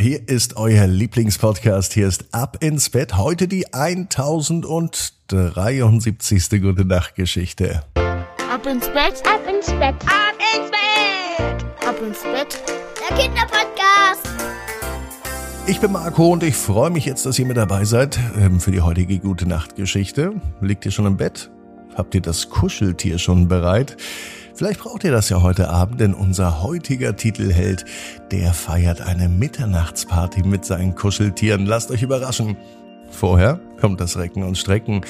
Hier ist euer Lieblingspodcast. Hier ist Ab ins Bett. Heute die 1073. Gute Nacht Geschichte. Ab ins Bett, ab ins Bett, ab ins Bett, ab ins Bett. Der Kinderpodcast. Ich bin Marco und ich freue mich jetzt, dass ihr mit dabei seid ähm, für die heutige Gute Nacht Geschichte. Liegt ihr schon im Bett? Habt ihr das Kuscheltier schon bereit? Vielleicht braucht ihr das ja heute Abend, denn unser heutiger Titelheld, der feiert eine Mitternachtsparty mit seinen Kuscheltieren. Lasst euch überraschen. Vorher kommt das Recken und Strecken.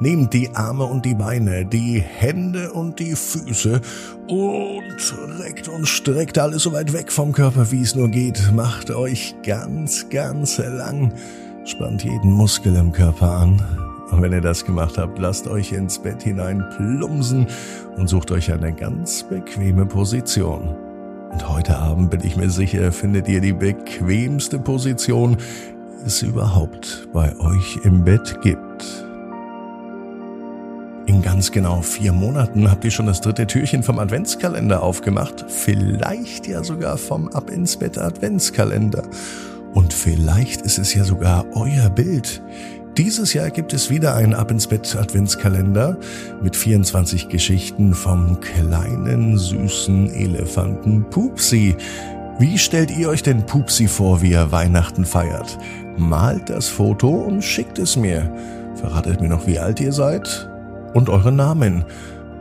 Nehmt die Arme und die Beine, die Hände und die Füße und reckt und streckt alles so weit weg vom Körper, wie es nur geht. Macht euch ganz, ganz lang. Spannt jeden Muskel im Körper an und wenn ihr das gemacht habt, lasst euch ins Bett hinein plumsen und sucht euch eine ganz bequeme Position. Und heute Abend bin ich mir sicher, findet ihr die bequemste Position, die es überhaupt bei euch im Bett gibt. In ganz genau vier Monaten habt ihr schon das dritte Türchen vom Adventskalender aufgemacht, vielleicht ja sogar vom Ab ins Bett Adventskalender. Und vielleicht ist es ja sogar euer Bild. Dieses Jahr gibt es wieder einen Ab ins Bett Adventskalender mit 24 Geschichten vom kleinen süßen Elefanten Pupsi. Wie stellt ihr euch denn Pupsi vor, wie er Weihnachten feiert? Malt das Foto und schickt es mir. Verratet mir noch, wie alt ihr seid und euren Namen.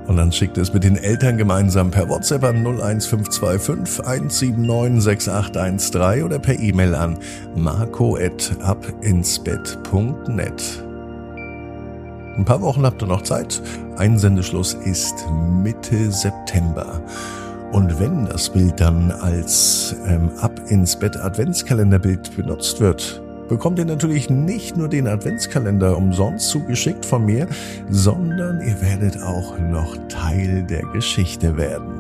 Und dann schickt es mit den Eltern gemeinsam per WhatsApp an 01525 179 6813 oder per E-Mail an marco.abinsbett.net. Ein paar Wochen habt ihr noch Zeit. Einsendeschluss ist Mitte September. Und wenn das Bild dann als ähm, Ab ins Bett Adventskalenderbild benutzt wird, bekommt ihr natürlich nicht nur den Adventskalender umsonst zugeschickt von mir, sondern ihr werdet auch noch Teil der Geschichte werden.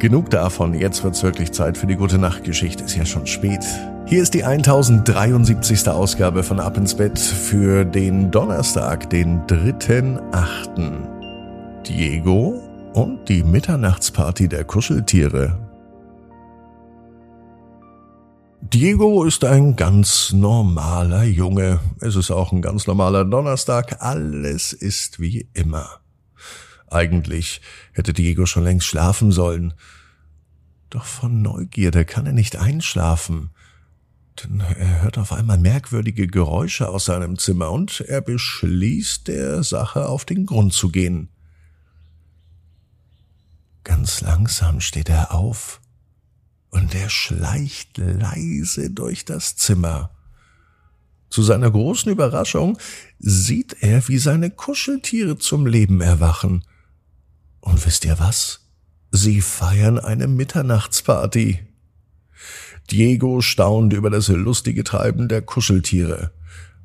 Genug davon, jetzt wird's wirklich Zeit für die gute Nachtgeschichte, ist ja schon spät. Hier ist die 1073. Ausgabe von Ab ins Bett für den Donnerstag, den 3.8. Diego und die Mitternachtsparty der Kuscheltiere Diego ist ein ganz normaler Junge. Es ist auch ein ganz normaler Donnerstag. Alles ist wie immer. Eigentlich hätte Diego schon längst schlafen sollen. Doch von Neugierde kann er nicht einschlafen. Denn er hört auf einmal merkwürdige Geräusche aus seinem Zimmer und er beschließt, der Sache auf den Grund zu gehen. Ganz langsam steht er auf und er schleicht leise durch das Zimmer. Zu seiner großen Überraschung sieht er, wie seine Kuscheltiere zum Leben erwachen. Und wisst ihr was? Sie feiern eine Mitternachtsparty. Diego staunt über das lustige Treiben der Kuscheltiere.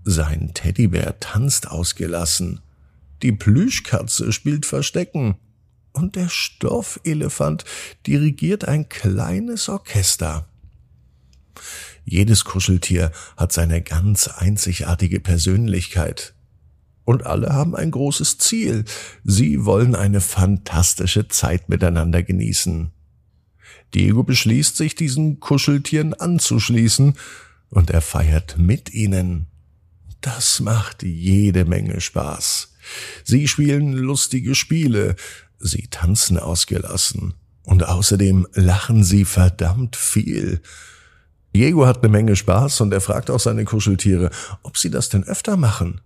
Sein Teddybär tanzt ausgelassen. Die Plüschkatze spielt Verstecken und der Stoffelefant dirigiert ein kleines Orchester. Jedes Kuscheltier hat seine ganz einzigartige Persönlichkeit. Und alle haben ein großes Ziel. Sie wollen eine fantastische Zeit miteinander genießen. Diego beschließt sich, diesen Kuscheltieren anzuschließen, und er feiert mit ihnen. Das macht jede Menge Spaß. Sie spielen lustige Spiele, Sie tanzen ausgelassen. Und außerdem lachen sie verdammt viel. Diego hat eine Menge Spaß und er fragt auch seine Kuscheltiere, ob sie das denn öfter machen.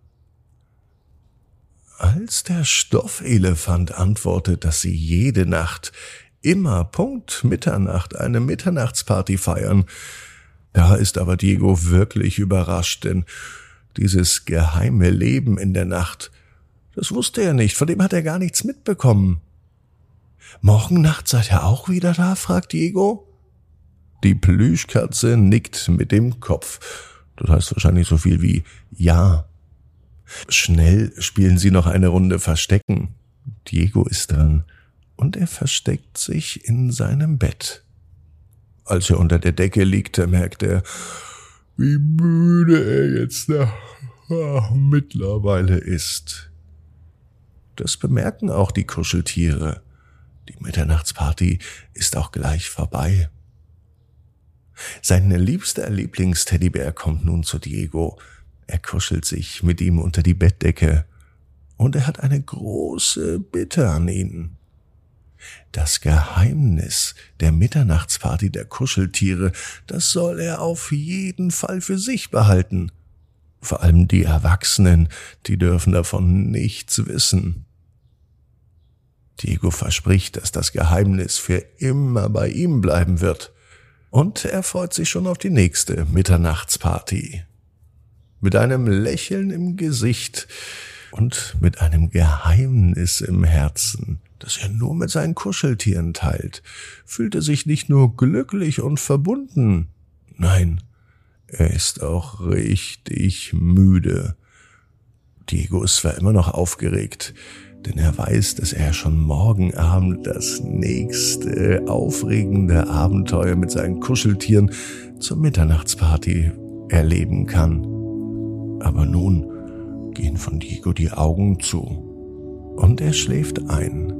Als der Stoffelefant antwortet, dass sie jede Nacht, immer Punkt Mitternacht eine Mitternachtsparty feiern, da ist aber Diego wirklich überrascht, denn dieses geheime Leben in der Nacht, das wusste er nicht, von dem hat er gar nichts mitbekommen. Morgen Nacht seid ihr auch wieder da? fragt Diego. Die Plüschkatze nickt mit dem Kopf. Das heißt wahrscheinlich so viel wie Ja. Schnell spielen sie noch eine Runde Verstecken. Diego ist dran und er versteckt sich in seinem Bett. Als er unter der Decke liegt, merkt er, wie müde er jetzt nach, ach, mittlerweile ist. Das bemerken auch die Kuscheltiere. Die Mitternachtsparty ist auch gleich vorbei. Sein liebster Lieblingsteddybär kommt nun zu Diego. Er kuschelt sich mit ihm unter die Bettdecke und er hat eine große Bitte an ihn. Das Geheimnis der Mitternachtsparty der Kuscheltiere, das soll er auf jeden Fall für sich behalten. Vor allem die Erwachsenen, die dürfen davon nichts wissen. Diego verspricht, dass das Geheimnis für immer bei ihm bleiben wird. Und er freut sich schon auf die nächste Mitternachtsparty. Mit einem Lächeln im Gesicht und mit einem Geheimnis im Herzen, das er nur mit seinen Kuscheltieren teilt, fühlt er sich nicht nur glücklich und verbunden, nein, er ist auch richtig müde. Diego ist zwar immer noch aufgeregt, denn er weiß, dass er schon morgen Abend das nächste aufregende Abenteuer mit seinen Kuscheltieren zur Mitternachtsparty erleben kann. Aber nun gehen von Diego die Augen zu und er schläft ein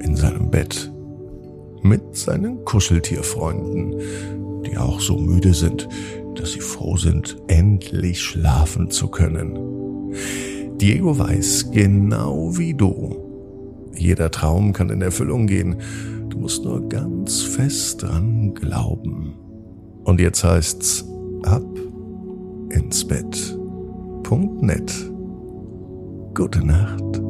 in seinem Bett mit seinen Kuscheltierfreunden, die auch so müde sind, dass sie froh sind, endlich schlafen zu können. Diego weiß, genau wie du, jeder Traum kann in Erfüllung gehen. Du musst nur ganz fest dran glauben. Und jetzt heißt's ab ins Bett. Punkt net. Gute Nacht.